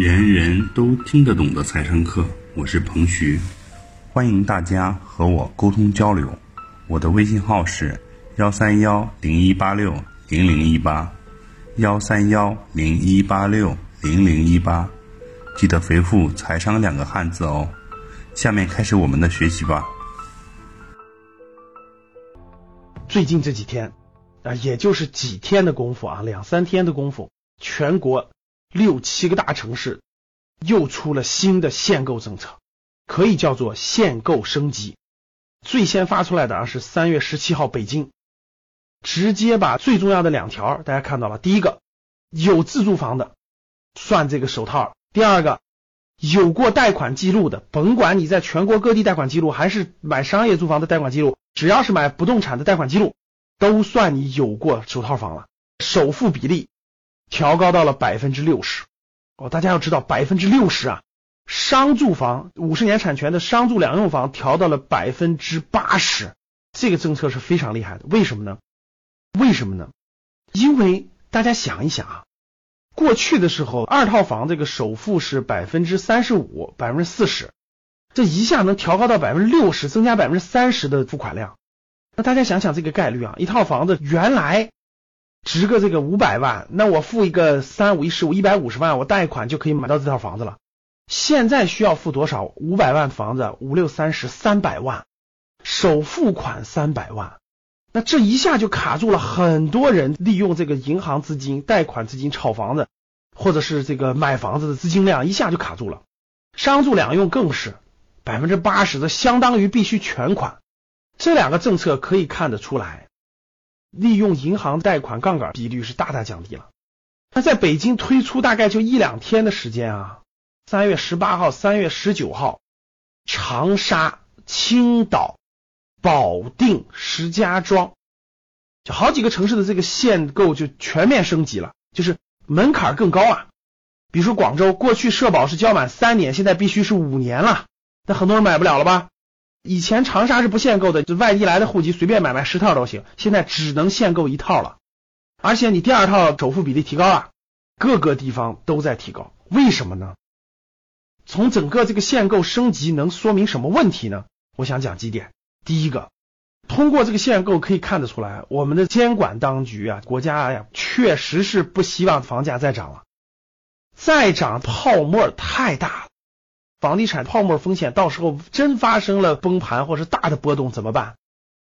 人人都听得懂的财商课，我是彭徐，欢迎大家和我沟通交流。我的微信号是幺三幺零一八六零零一八，幺三幺零一八六零零一八，记得回复“财商”两个汉字哦。下面开始我们的学习吧。最近这几天啊，也就是几天的功夫啊，两三天的功夫，全国。六七个大城市又出了新的限购政策，可以叫做限购升级。最先发出来的啊是三月十七号北京，直接把最重要的两条大家看到了。第一个，有自住房的算这个首套；第二个，有过贷款记录的，甭管你在全国各地贷款记录还是买商业住房的贷款记录，只要是买不动产的贷款记录，都算你有过首套房了。首付比例。调高到了百分之六十哦，大家要知道百分之六十啊，商住房五十年产权的商住两用房调到了百分之八十，这个政策是非常厉害的。为什么呢？为什么呢？因为大家想一想啊，过去的时候二套房这个首付是百分之三十五、百分之四十，这一下能调高到百分之六十，增加百分之三十的付款量。那大家想想这个概率啊，一套房子原来。值个这个五百万，那我付一个三五一十五一百五十万，我贷款就可以买到这套房子了。现在需要付多少？五百万房子，五六三十，三百万，首付款三百万，那这一下就卡住了很多人利用这个银行资金、贷款资金炒房子，或者是这个买房子的资金量一下就卡住了。商住两用更是百分之八十的，相当于必须全款。这两个政策可以看得出来。利用银行贷款杠杆比率是大大降低了。那在北京推出大概就一两天的时间啊，三月十八号、三月十九号，长沙、青岛、保定、石家庄，就好几个城市的这个限购就全面升级了，就是门槛更高啊。比如说广州，过去社保是交满三年，现在必须是五年了，那很多人买不了了吧？以前长沙是不限购的，就外地来的户籍随便买卖十套都行。现在只能限购一套了，而且你第二套首付比例提高了，各个地方都在提高。为什么呢？从整个这个限购升级能说明什么问题呢？我想讲几点。第一个，通过这个限购可以看得出来，我们的监管当局啊，国家呀，确实是不希望房价再涨了，再涨泡沫太大了。房地产泡沫风险，到时候真发生了崩盘或是大的波动怎么办？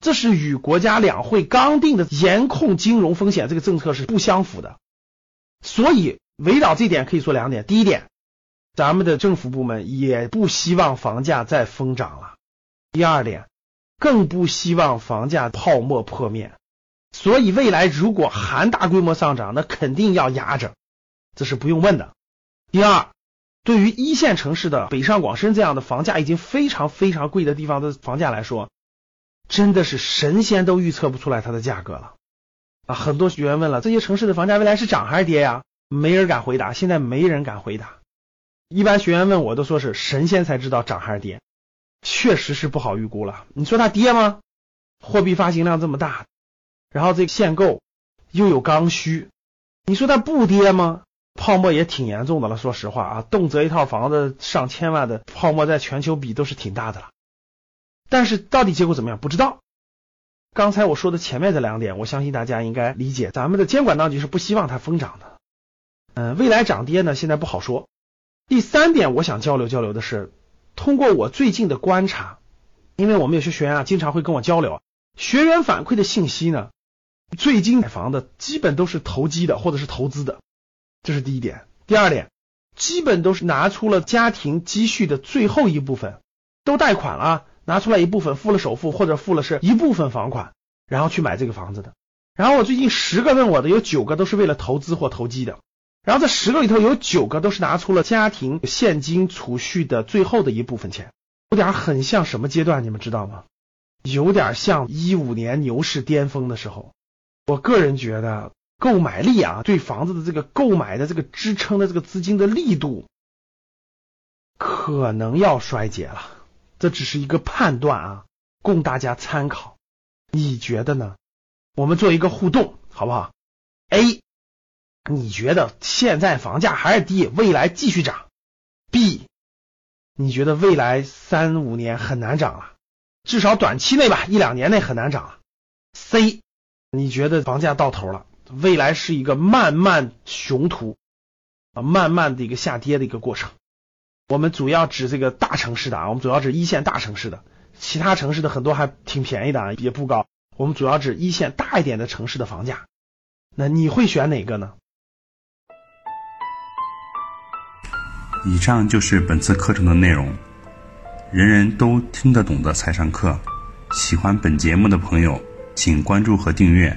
这是与国家两会刚定的严控金融风险这个政策是不相符的。所以围绕这点可以说两点：第一点，咱们的政府部门也不希望房价再疯涨了；第二点，更不希望房价泡沫破灭。所以未来如果还大规模上涨，那肯定要压着，这是不用问的。第二。对于一线城市的北上广深这样的房价已经非常非常贵的地方的房价来说，真的是神仙都预测不出来它的价格了啊！很多学员问了，这些城市的房价未来是涨还是跌呀？没人敢回答，现在没人敢回答。一般学员问我都说是神仙才知道涨还是跌，确实是不好预估了。你说它跌吗？货币发行量这么大，然后这个限购又有刚需，你说它不跌吗？泡沫也挺严重的了，说实话啊，动辄一套房子上千万的泡沫，在全球比都是挺大的了。但是到底结果怎么样，不知道。刚才我说的前面这两点，我相信大家应该理解，咱们的监管当局是不希望它疯涨的。嗯，未来涨跌呢，现在不好说。第三点，我想交流交流的是，通过我最近的观察，因为我们有些学员啊，经常会跟我交流，学员反馈的信息呢，最近买房的基本都是投机的或者是投资的。这是第一点，第二点，基本都是拿出了家庭积蓄的最后一部分，都贷款了，拿出来一部分付了首付或者付了是一部分房款，然后去买这个房子的。然后我最近十个问我的，有九个都是为了投资或投机的。然后这十个里头有九个都是拿出了家庭现金储蓄的最后的一部分钱，有点很像什么阶段，你们知道吗？有点像一五年牛市巅峰的时候。我个人觉得。购买力啊，对房子的这个购买的这个支撑的这个资金的力度，可能要衰竭了。这只是一个判断啊，供大家参考。你觉得呢？我们做一个互动，好不好？A，你觉得现在房价还是低，未来继续涨？B，你觉得未来三五年很难涨了，至少短期内吧，一两年内很难涨了。C，你觉得房价到头了，未来是一个慢慢熊图啊，慢慢的一个下跌的一个过程。我们主要指这个大城市的啊，我们主要指一线大城市的，其他城市的很多还挺便宜的啊，也不高。我们主要指一线大一点的城市的房价。那你会选哪个呢？以上就是本次课程的内容，人人都听得懂的财商课。喜欢本节目的朋友，请关注和订阅。